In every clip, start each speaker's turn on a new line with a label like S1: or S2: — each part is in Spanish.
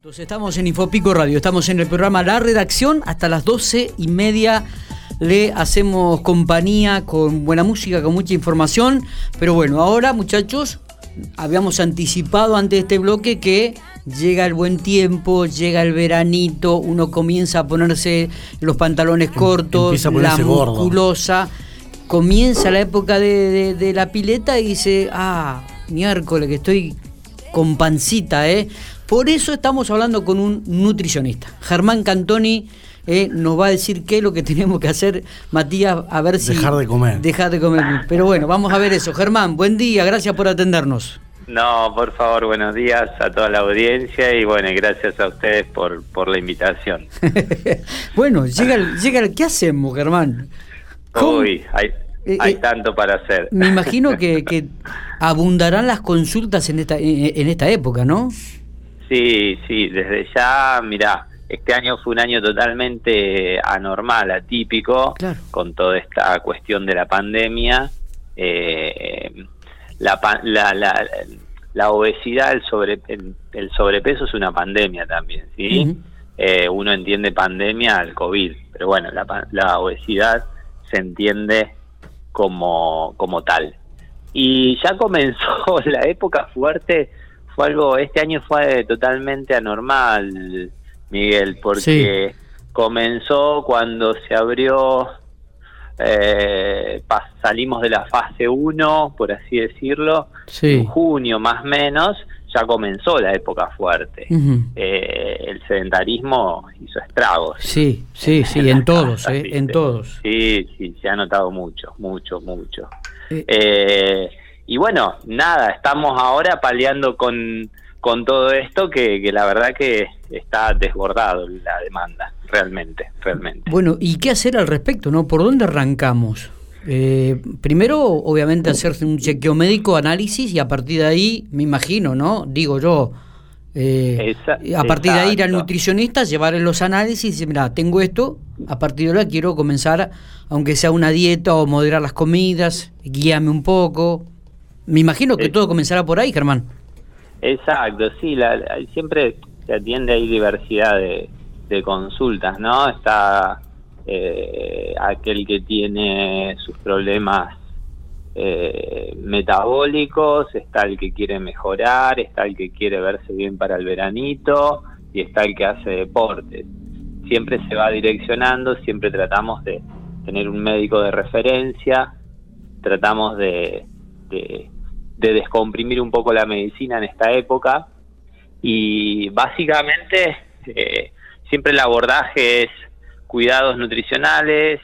S1: Entonces estamos en Infopico Radio, estamos en el programa La Redacción, hasta las doce y media le hacemos compañía con buena música, con mucha información, pero bueno, ahora muchachos, habíamos anticipado antes de este bloque que llega el buen tiempo, llega el veranito, uno comienza a ponerse los pantalones cortos, la musculosa, comienza la época de, de la pileta y dice, ah, miércoles que estoy con pancita, ¿eh? Por eso estamos hablando con un nutricionista. Germán Cantoni eh, nos va a decir qué es lo que tenemos que hacer, Matías, a ver si...
S2: Dejar de comer.
S1: Dejar de comer. Pero bueno, vamos a ver eso. Germán, buen día, gracias por atendernos.
S3: No, por favor, buenos días a toda la audiencia y bueno, gracias a ustedes por, por la invitación.
S1: bueno, llega el, llega el, ¿qué hacemos, Germán?
S3: Uy, hay, eh, hay eh, tanto para hacer.
S1: Me imagino que, que abundarán las consultas en esta, en esta época, ¿no?
S3: Sí, sí, desde ya, mira, este año fue un año totalmente anormal, atípico, con toda esta cuestión de la pandemia. Eh, la, la, la, obesidad, el, sobre, el, sobrepeso es una pandemia también, ¿sí? Eh, uno entiende pandemia al COVID, pero bueno, la, la obesidad se entiende como, como tal. Y ya comenzó la época fuerte fue algo, este año fue totalmente anormal, Miguel, porque comenzó cuando se abrió, eh, salimos de la fase 1, por así decirlo, en junio más o menos, ya comenzó la época fuerte. Eh, el sedentarismo hizo estragos.
S1: Sí, sí, sí, en, todos, eh, en todos.
S3: Sí, sí, se ha notado mucho, mucho, mucho. Eh, y bueno, nada, estamos ahora paliando con, con todo esto que, la verdad que está desbordado la demanda, realmente, realmente.
S1: Bueno, ¿y qué hacer al respecto? no ¿Por dónde arrancamos? Eh, primero, obviamente, hacerse un chequeo médico, análisis, y a partir de ahí, me imagino, ¿no? Digo yo, eh, a partir de ahí ir al nutricionista, llevarle los análisis y decir, mira, tengo esto, a partir de ahora quiero comenzar, aunque sea una dieta o moderar las comidas, guíame un poco. Me imagino que todo comenzará por ahí, Germán.
S3: Exacto, sí, la, siempre se atiende ahí diversidad de, consultas, ¿no? Está eh, aquel que tiene sus problemas eh, metabólicos, está el que quiere mejorar, está el que quiere verse bien para el veranito y está el que hace deportes. Siempre se va direccionando, siempre tratamos de tener un médico de referencia, tratamos de de descomprimir un poco la medicina en esta época y básicamente eh, siempre el abordaje es cuidados nutricionales,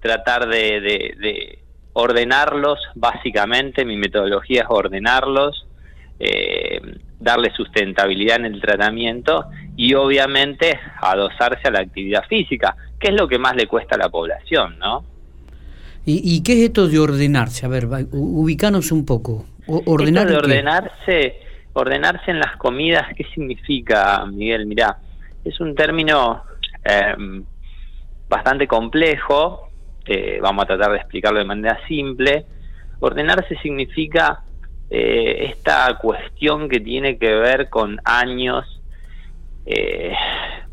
S3: tratar de, ordenarlos, básicamente mi metodología es ordenarlos, eh, darle sustentabilidad en el tratamiento y obviamente adosarse a la actividad física, que es lo que más le cuesta a la población, ¿no?
S1: ¿Y, y qué es esto de ordenarse? A ver, ubicanos un poco.
S3: Ordenar de ordenarse, ordenarse en las comidas, ¿qué significa, Miguel? Mirá, es un término em, bastante complejo, eh, vamos a tratar de explicarlo de manera simple. Ordenarse significa eh, esta cuestión que tiene que ver con años eh,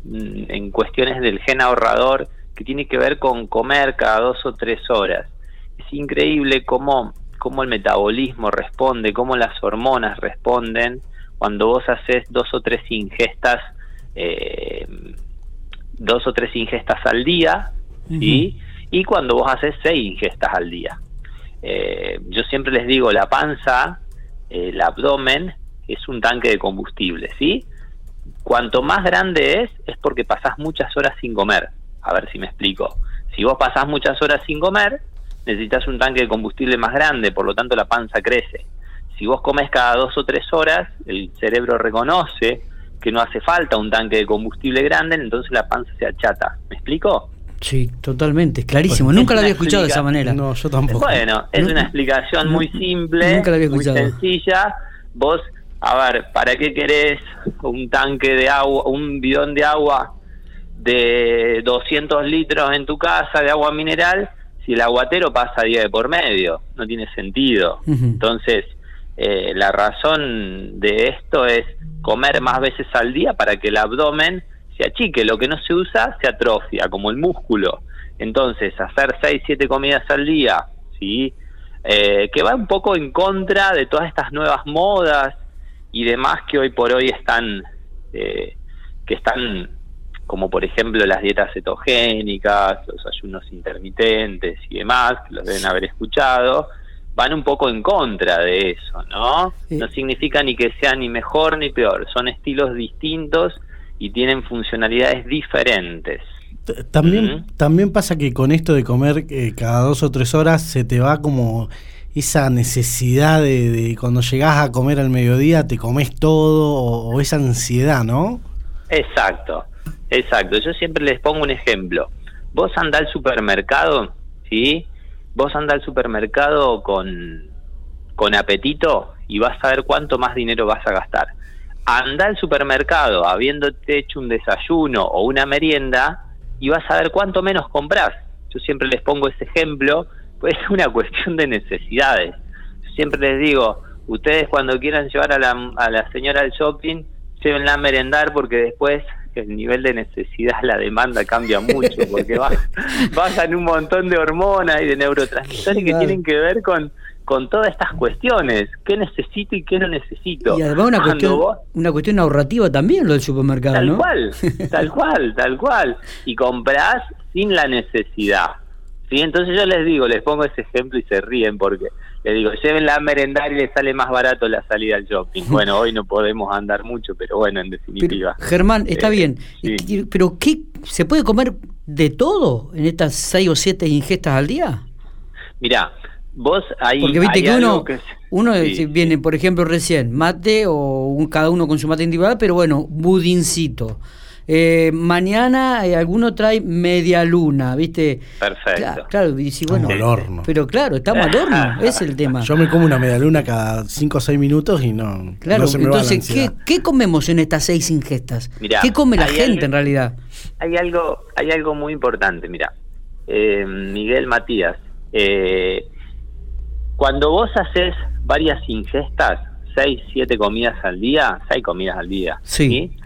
S3: en cuestiones del gen ahorrador, que tiene que ver con comer cada dos o tres horas. Es increíble cómo cómo el metabolismo responde, cómo las hormonas responden cuando vos haces dos o tres ingestas, eh, dos o tres ingestas al día, y cuando vos haces seis ingestas al día. Eh, yo siempre les digo, la panza, el abdomen, es un tanque de combustible, ¿sí? Cuanto más grande es, es porque pasás muchas horas sin comer. A ver si me explico. Si vos pasás muchas horas sin comer, necesitas un tanque de combustible más grande, por lo tanto la panza crece. Si vos comes cada dos o tres horas, el cerebro reconoce que no hace falta un tanque de combustible grande, entonces la panza se achata. ¿Me explico?
S1: Sí, totalmente, es clarísimo. Nunca lo había escuchado de esa manera.
S3: No, yo tampoco. Bueno, es una explicación muy simple, muy sencilla. Vos, a ver, ¿para qué querés un tanque de agua, un bidón de agua de 200 litros en tu casa de agua mineral si el aguatero pasa día de por medio, no tiene sentido. Entonces, eh, la razón de esto es comer más veces al día para que el abdomen se achique. Lo que no se usa se atrofia, como el músculo. Entonces, hacer 6, 7 comidas al día, ¿sí? Eh, que va un poco en contra de todas estas nuevas modas y demás que hoy por hoy están, eh, que están como por ejemplo las dietas cetogénicas, los ayunos intermitentes y demás, que los deben haber escuchado, van un poco en contra de eso, ¿no? No significa ni que sea ni mejor ni peor, son estilos distintos y tienen funcionalidades diferentes.
S2: También, también pasa que con esto de comer eh, cada dos o tres horas se te va como esa necesidad de, cuando llegas a comer al mediodía te comes todo o, esa ansiedad, ¿no?
S3: Exacto, exacto. Yo siempre les pongo un ejemplo. Vos andás al supermercado, ¿sí? Vos andás al supermercado con, con apetito y vas a ver cuánto más dinero vas a gastar. Anda al supermercado habiéndote hecho un desayuno o una merienda y vas a ver cuánto menos compras. Yo siempre les pongo ese ejemplo, pues es una cuestión de necesidades. siempre les digo, ustedes cuando quieran llevar a la, a la señora al shopping, llévenla a merendar porque después el nivel de necesidad, la demanda cambia mucho, porque bajan un montón de hormonas y de neurotransmisores que tienen que ver con, con todas estas cuestiones, qué necesito y qué no necesito.
S1: Y además una, cuestión, una cuestión ahorrativa también lo del supermercado,
S3: tal
S1: ¿no?
S3: Cual, tal cual, tal cual. Y compras sin la necesidad. ¿sí? Entonces yo les digo, les pongo ese ejemplo y se ríen porque les digo, llévenla a merendar y les sale más barato la salida al shopping. Bueno, hoy no podemos andar mucho, pero bueno, en definitiva.
S1: Germán, está eh, bien, pero ¿qué se puede comer de todo en estas seis o siete ingestas al día?
S3: Mira, vos ahí
S1: porque viste que uno uno viene por ejemplo recién mate o un, cada uno con su mate individual pero bueno budincito eh, mañana eh, alguno trae media luna, ¿viste?
S3: Perfecto.
S1: Claro, y bueno,
S2: al horno.
S1: Pero claro, estamos al horno, es el tema.
S2: Yo me como una media luna cada 5 o 6 minutos y no.
S1: Claro,
S2: se
S1: me entonces, ¿qué, ¿qué, comemos en estas seis ingestas? ¿Qué come la gente en realidad?
S3: Hay algo, hay algo muy importante, mira. Eh, Miguel Matías, eh, cuando vos haces varias ingestas, 6, 7 comidas al día, 6 comidas al día,
S1: ¿sí?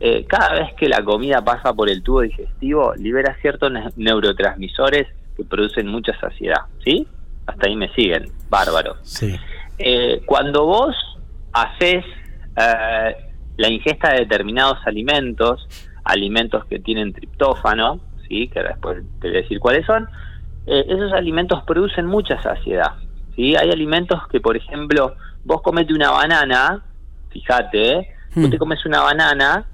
S3: Eh, cada vez que la comida pasa por el tubo digestivo, libera ciertos neurotransmisores que producen mucha saciedad, ¿sí? Hasta ahí me siguen, bárbaro.
S2: Sí.
S3: Eh, cuando vos haces eh, la ingesta de determinados alimentos, alimentos que tienen triptófano, ¿sí? Que después te voy a decir cuáles son, esos alimentos producen mucha saciedad, ¿sí? Hay alimentos que, por ejemplo, vos comete una banana, fíjate, vos hmm. te comes una banana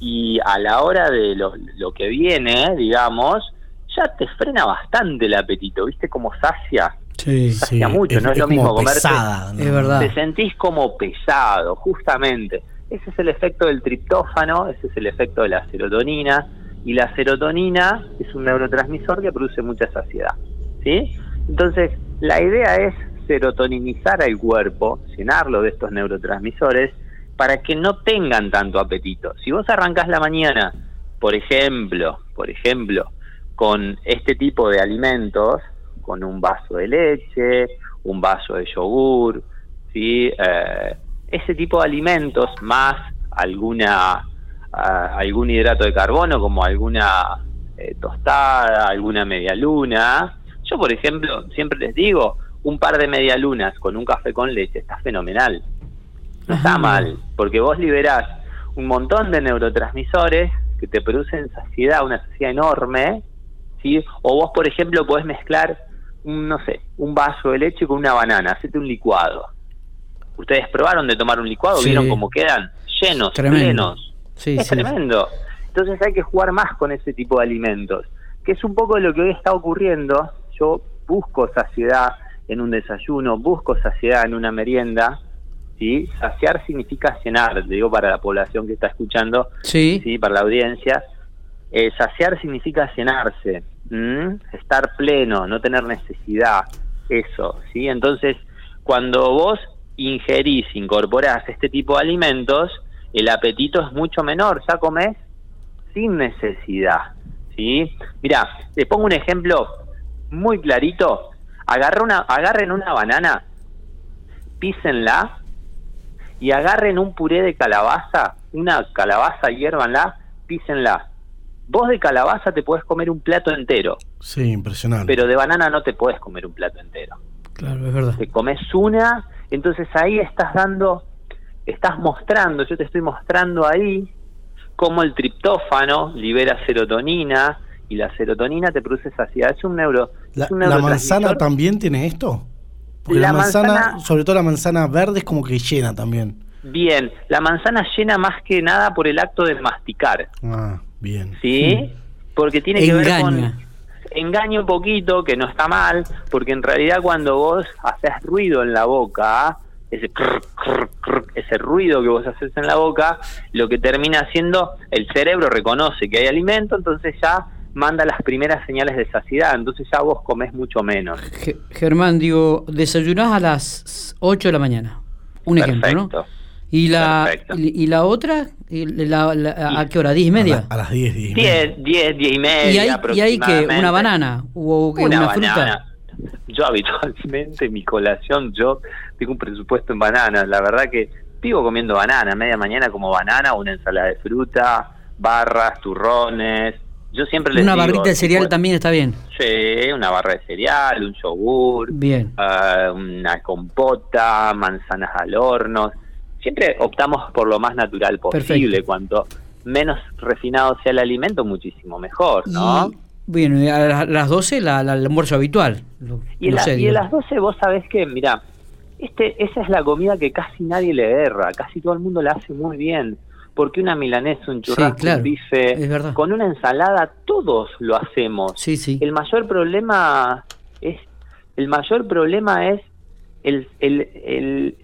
S3: y a la hora de lo, lo que viene, digamos, ya te frena bastante el apetito, ¿viste? Como sacia.
S1: Sí,
S3: sacia mucho, no es, lo mismo comer
S1: Pesada, Es verdad.
S3: Te sentís como pesado, justamente. Ese es el efecto del triptófano, ese es el efecto de la serotonina. Y la serotonina es un neurotransmisor que produce mucha saciedad. ¿Sí? Entonces, la idea es serotoninizar al cuerpo, llenarlo de estos neurotransmisores para que no tengan tanto apetito. Si vos arrancás la mañana, por ejemplo, por ejemplo, con este tipo de alimentos, con un vaso de leche, un vaso de yogur, ¿sí? Eh, ese tipo de alimentos más alguna algún hidrato de carbono como alguna eh, tostada, alguna media luna. Yo, por ejemplo, siempre les digo, un par de media lunas con un café con leche está fenomenal. No está mal, porque vos liberás un montón de neurotransmisores que te producen saciedad, una saciedad enorme, ¿sí? O vos, por ejemplo, podés mezclar, un, no sé, un vaso de leche con una banana, hacete un licuado. Ustedes probaron de tomar un licuado, vieron cómo quedan llenos, plenos. es tremendo. Entonces hay que jugar más con ese tipo de alimentos, que es un poco lo que hoy está ocurriendo. Yo busco saciedad en un desayuno, busco saciedad en una merienda, ¿sí? Saciar significa llenar, digo para la población que está escuchando,
S1: sí,
S3: para la audiencia. Eh, saciar significa llenarse, estar pleno, no tener necesidad, eso, ¿sí? Entonces, cuando vos ingerís, incorporás este tipo de alimentos, el apetito es mucho menor, ya comés sin necesidad, ¿sí? Mira, les pongo un ejemplo muy clarito. Agarra una, agarren una banana, písenla y agarren un puré de calabaza, una calabaza, hiérvanla, písenla. Vos de calabaza te puedes comer un plato entero.
S2: Sí, impresionante.
S3: Pero de banana no te puedes comer un plato entero.
S1: Claro, es verdad.
S3: Te comes una, entonces ahí estás dando, estás mostrando, yo te estoy mostrando ahí cómo el triptófano libera serotonina y la serotonina te produce saciedad. Es un neuro.
S2: ¿La, ¿la manzana también tiene esto? Porque la, manzana, sobre todo la manzana verde, es como que llena también.
S3: Bien, la manzana llena más que nada por el acto de masticar.
S2: Ah, bien.
S3: ¿Sí? Porque tiene que ver con... Engaña un poquito, que no está mal, porque en realidad cuando vos haces ruido en la boca, ese, ese ruido que vos haces en la boca, lo que termina haciendo, el cerebro reconoce que hay alimento, entonces ya manda las primeras señales de saciedad, entonces ya vos comés mucho menos.
S1: Germán, digo, desayunás a las 8 de la mañana, un ejemplo, ¿no? ¿Y la, y, la otra? ¿A qué hora? ¿10 y media?
S2: A, las 10, 10
S3: y media. 10, 10, y media.
S1: ¿Y hay, ¿y hay que ¿Una banana? ¿O una, una fruta?
S3: Yo habitualmente mi colación, yo tengo un presupuesto en bananas. La verdad que vivo comiendo banana, media mañana como banana, una ensalada de fruta, barras, turrones, yo siempre les
S1: Una barrita de cereal también está bien.
S3: Sí, una barra de cereal, un yogur,
S1: bien.
S3: Uh, una compota, manzanas al horno. Siempre optamos por lo más natural posible. Cuanto menos refinado sea el alimento, muchísimo mejor, ¿no?
S1: Bueno, a las 12 la, el almuerzo habitual.
S3: y, y a las 12 vos sabés que, mira, este, esa es la comida que casi nadie le erra, casi todo el mundo la hace muy bien porque una milanesa, un churrasco, un bife, con una ensalada, todos lo hacemos.
S1: Sí, sí.
S3: El mayor problema es el mayor problema es el, el, el,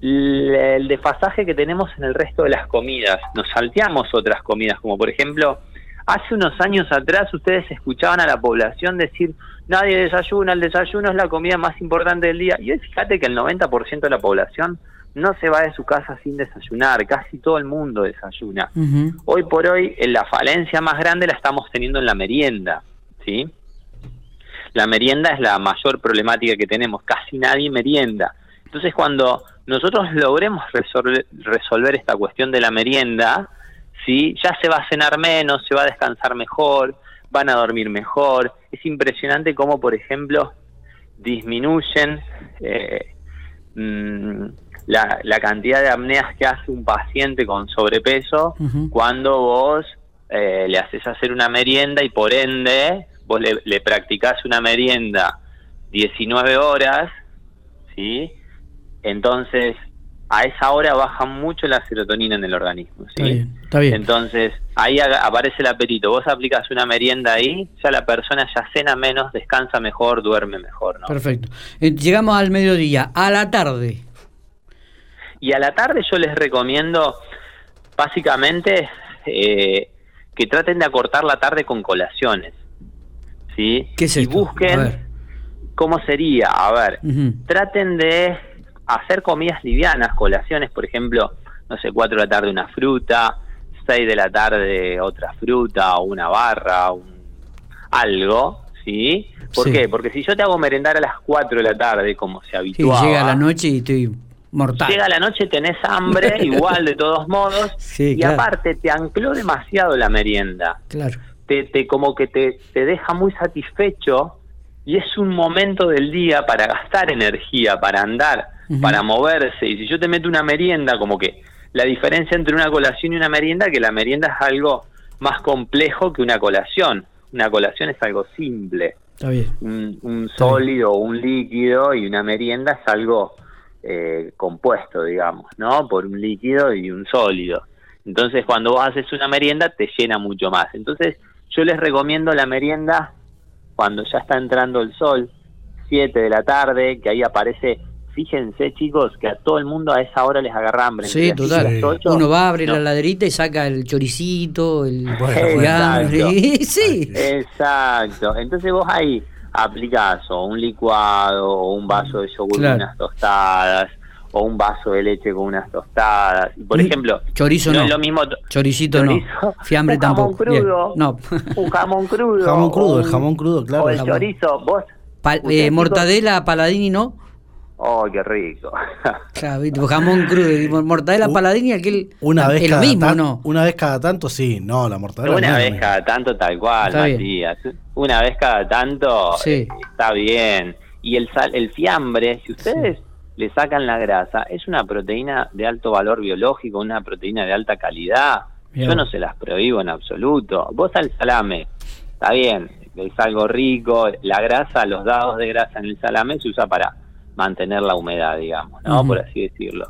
S3: el, desfasaje que tenemos en el resto de las comidas. Nos salteamos otras comidas, como por ejemplo, hace unos años atrás ustedes escuchaban a la población decir, nadie desayuna, el desayuno es la comida más importante del día. Y hoy fíjate que el 90% de la población no se va de su casa sin desayunar, casi todo el mundo desayuna. Hoy por hoy la falencia más grande la estamos teniendo en la merienda, ¿sí? La merienda es la mayor problemática que tenemos, casi nadie merienda. Entonces cuando nosotros logremos resolver, resolver esta cuestión de la merienda, ¿sí? ya se va a cenar menos, se va a descansar mejor, van a dormir mejor. Es impresionante cómo, por ejemplo, disminuyen eh, mm, la, la cantidad de apneas que hace un paciente con sobrepeso cuando vos eh, le haces hacer una merienda y por ende vos le, le practicás una merienda 19 horas, ¿sí? Entonces, a esa hora baja mucho la serotonina en el organismo, ¿sí?
S1: Está bien,
S3: Entonces, ahí aparece el apetito. Vos aplicas una merienda ahí, ya la persona ya cena menos, descansa mejor, duerme mejor, ¿no?
S1: Perfecto. Eh, llegamos al mediodía. A la tarde,
S3: y a la tarde yo les recomiendo básicamente eh, que traten de acortar la tarde con colaciones. ¿Sí?
S1: ¿Qué es
S3: y busquen cómo sería. A ver, traten de hacer comidas livianas, colaciones, por ejemplo, no sé, 4 de la tarde una fruta, 6 de la tarde otra fruta o una barra, un, algo, ¿sí? ¿Por qué? Porque si yo te hago merendar a las 4 de la tarde, como se habituaba...
S1: Sí, llega la noche y estoy
S3: Llega la noche, tenés hambre, igual de todos modos, y aparte te ancló demasiado la merienda.
S1: Claro.
S3: Te, te como que te, te deja muy satisfecho y es un momento del día para gastar energía, para andar, para moverse. Y si yo te meto una merienda, como que la diferencia entre una colación y una merienda, que la merienda es algo más complejo que una colación. Una colación es algo simple.
S1: Está bien.
S3: Un, sólido o un líquido y una merienda es algo eh, compuesto, digamos, ¿no? Por un líquido y un sólido. Entonces, cuando vos haces una merienda, te llena mucho más. Entonces, yo les recomiendo la merienda cuando ya está entrando el sol, 7 de la tarde, que ahí aparece fíjense chicos que a todo el mundo a esa hora les agarra hambre.
S1: Sí, total. Uno va a abrir la laderita y saca el choricito, el
S3: bueno, sí. Exacto. Entonces vos ahí aplicas o un licuado o un vaso de yogur con unas tostadas o un vaso de leche con unas tostadas. Por ejemplo,
S1: chorizo no, es lo mismo. Choricito no. Fiambre un tampoco.
S3: Crudo,
S1: no.
S3: un jamón crudo.
S2: Jamón crudo, el jamón crudo, claro.
S3: O el chorizo, vos.
S1: eh, mortadela, paladini, ¿no?
S3: ¡Oh, qué rico!
S1: claro, jamón crudo, mortadela paladín y aquel.
S2: Una vez cada mismo, ¿no? Una vez cada tanto, sí, no, la mortadela.
S3: Una vez cada tanto, tal cual, Matías. Una vez cada tanto sí. está bien. Y el, sal, el fiambre, si ustedes le sacan la grasa, es una proteína de alto valor biológico, una proteína de alta calidad. Yo no se las prohíbo en absoluto. Vos al salame, está bien, es algo rico, la grasa, los dados de grasa en el salame se usa para mantener la humedad, digamos, ¿no? Por así decirlo.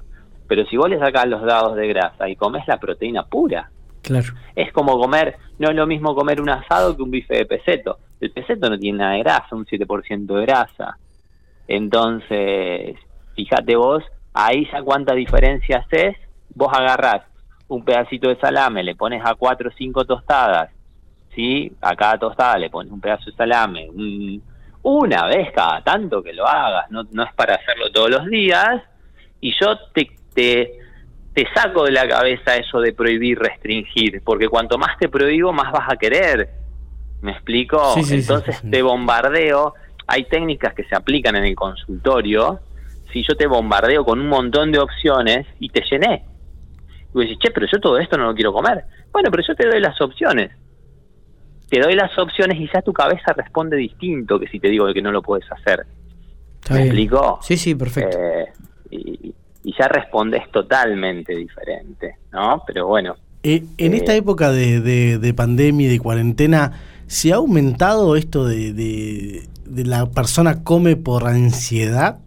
S3: Pero si vos le sacás los dados de grasa y comes la proteína pura,
S1: claro.
S3: es como comer, no es lo mismo comer un asado que un bife de peseto. El peseto no tiene nada de grasa, un 7% de grasa. Entonces, fíjate vos, ahí ya cuánta diferencia haces, vos agarrás un pedacito de salame, le pones a cuatro o cinco tostadas, ¿sí? A cada tostada le pones un pedazo de salame, un, una vez cada tanto que lo hagas, no, no es para hacerlo todos los días, y yo te, te, te saco de la cabeza eso de prohibir, restringir, porque cuanto más te prohíbo, más vas a querer. ¿Me explico? Entonces te bombardeo. Hay técnicas que se aplican en el consultorio. Si yo te bombardeo con un montón de opciones y te llené. Y vos decís, che, pero yo todo esto no lo quiero comer. Bueno, pero yo te doy las opciones te doy las opciones y ya tu cabeza responde distinto que si te digo que no lo puedes hacer. ¿Me explico?
S1: Sí, sí, perfecto.
S3: Eh, y, ya respondes totalmente diferente, ¿no? Pero bueno.
S2: Eh, en esta eh, época de, de, pandemia y de cuarentena, ¿se ha aumentado esto de, de, de la persona come por ansiedad?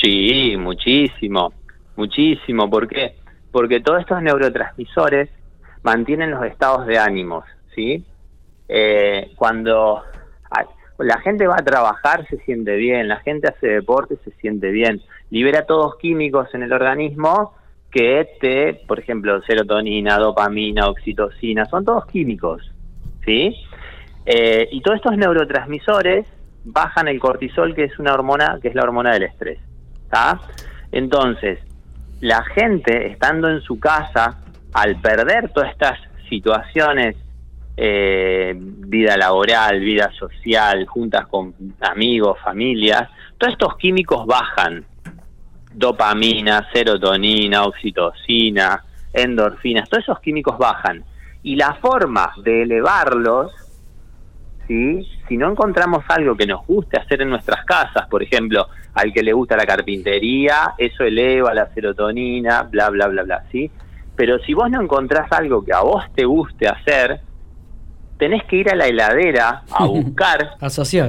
S3: Sí, muchísimo, muchísimo. ¿Por qué? Porque todos estos neurotransmisores mantienen los estados de ánimos, ¿sí? Eh, cuando la gente va a trabajar se siente bien, la gente hace deporte se siente bien, libera todos químicos en el organismo que te, por ejemplo, serotonina, dopamina, oxitocina, son todos químicos, ¿sí? Eh, y todos estos neurotransmisores bajan el cortisol, que es una hormona, que es la hormona del estrés, ¿está? Entonces, la gente estando en su casa, al perder todas estas situaciones eh, vida laboral, vida social, juntas con amigos, familias, todos estos químicos bajan. Dopamina, serotonina, oxitocina, endorfinas, todos esos químicos bajan. Y la forma de elevarlos, ¿sí? si no encontramos algo que nos guste hacer en nuestras casas, por ejemplo, al que le gusta la carpintería, eso eleva la serotonina, bla, bla, bla, bla, ¿sí? Pero si vos no encontrás algo que a vos te guste hacer, tenés que ir a la heladera a buscar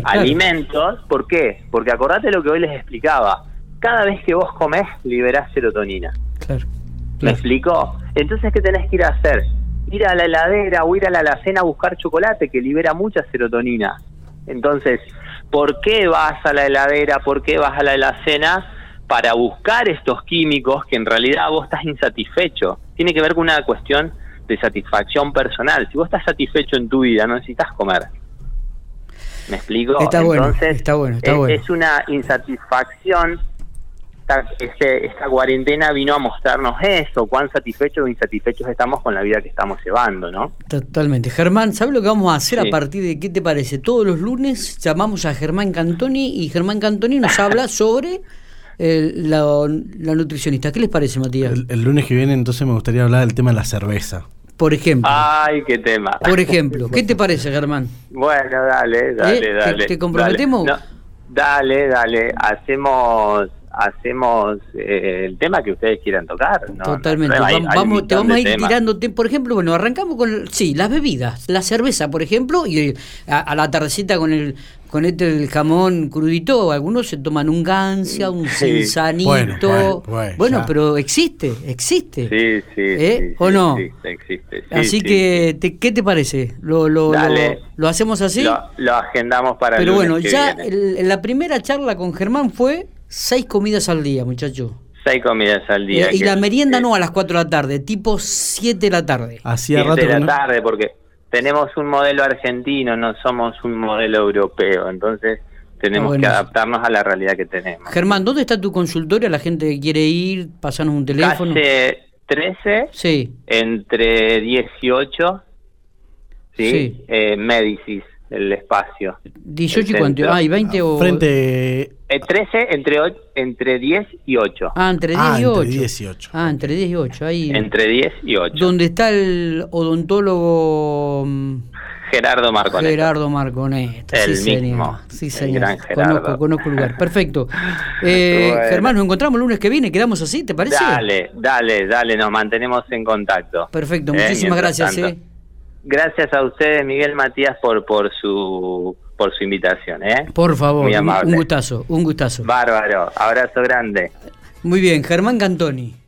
S3: alimentos. ¿Por qué? Porque acordate lo que hoy les explicaba. Cada vez que vos comés, liberás serotonina. Claro. ¿Me explicó? Entonces, ¿qué tenés que ir a hacer? Ir a la heladera o ir a la alacena a buscar chocolate que libera mucha serotonina. Entonces, ¿por qué vas a la heladera? ¿Por qué vas a la alacena? Para buscar estos químicos que en realidad vos estás insatisfecho. Tiene que ver con una cuestión de satisfacción personal. Si vos estás satisfecho en tu vida, no necesitas comer. ¿Me explico?
S1: Está Entonces, bueno, está bueno, está
S3: es,
S1: bueno.
S3: es una insatisfacción. Esta, este, esta cuarentena vino a mostrarnos eso, cuán satisfechos o insatisfechos estamos con la vida que estamos llevando, ¿no?
S1: Totalmente. Germán, ¿sabes lo que vamos a hacer a partir de qué te parece? Todos los lunes llamamos a Germán Cantoni y Germán Cantoni nos habla sobre la, nutricionista. ¿Qué les parece, Matías?
S2: El, lunes que viene entonces me gustaría hablar del tema de la cerveza.
S1: Por ejemplo.
S3: Ay, qué tema.
S1: Por ejemplo, ¿qué te parece, Germán?
S3: Bueno, dale, dale, ¿Eh? dale.
S1: ¿Te, comprometemos?
S3: Dale, dale, hacemos hacemos eh, el tema que ustedes quieran tocar.
S1: Totalmente. vamos, te vamos a ir tirando, por ejemplo, bueno, arrancamos con, sí, las bebidas, la cerveza, por ejemplo, y a, la tardecita con el con este el jamón crudito, algunos se toman un gancia, un sí. Bueno, pero existe, existe.
S3: Sí, sí. ¿Eh?
S1: ¿O no?
S3: existe.
S1: así que, ¿qué te parece? ¿Lo, lo, lo, hacemos así?
S3: Lo, agendamos para
S1: Pero bueno, ya la primera charla con Germán fue seis comidas al día, muchacho.
S3: Seis comidas al día.
S1: Eh, y la merienda no a las cuatro de la tarde, tipo siete de la tarde.
S3: Hacía rato de la tarde, porque tenemos un modelo argentino, no somos un modelo europeo, entonces tenemos que adaptarnos a la realidad que tenemos.
S1: Germán, ¿dónde está tu consultorio? La gente que quiere ir, pasarnos un teléfono.
S3: Calle 13,
S1: sí.
S3: entre 18, ¿sí? sí. Eh, Médicis, el espacio.
S1: 18 y cuánto, ah, y 20 o...
S2: Frente...
S3: 13 eh, entre, entre 10 y 8.
S1: Ah, entre 10 ah, y 8.
S2: Entre 10 y 8.
S1: Ah, entre 10 y 8, ahí.
S3: Entre 10 y 8.
S1: Donde está el odontólogo... Mm,
S3: Gerardo Marconeta.
S1: Gerardo Marconeta.
S3: El
S1: sí,
S3: mismo.
S1: Sí, señor. Conozco, conozco el lugar. Perfecto. Eh, Germán, nos encontramos el lunes que viene. ¿Quedamos así? ¿Te parece?
S3: Dale, dale, dale. Nos mantenemos en contacto.
S1: Perfecto. Eh, muchísimas gracias. Eh.
S3: Gracias a ustedes, Miguel Matías, por, por su por su invitación. ¿eh?
S1: Por favor, un gustazo, un gustazo.
S3: Bárbaro. Abrazo grande.
S1: Muy bien, Germán Cantoni.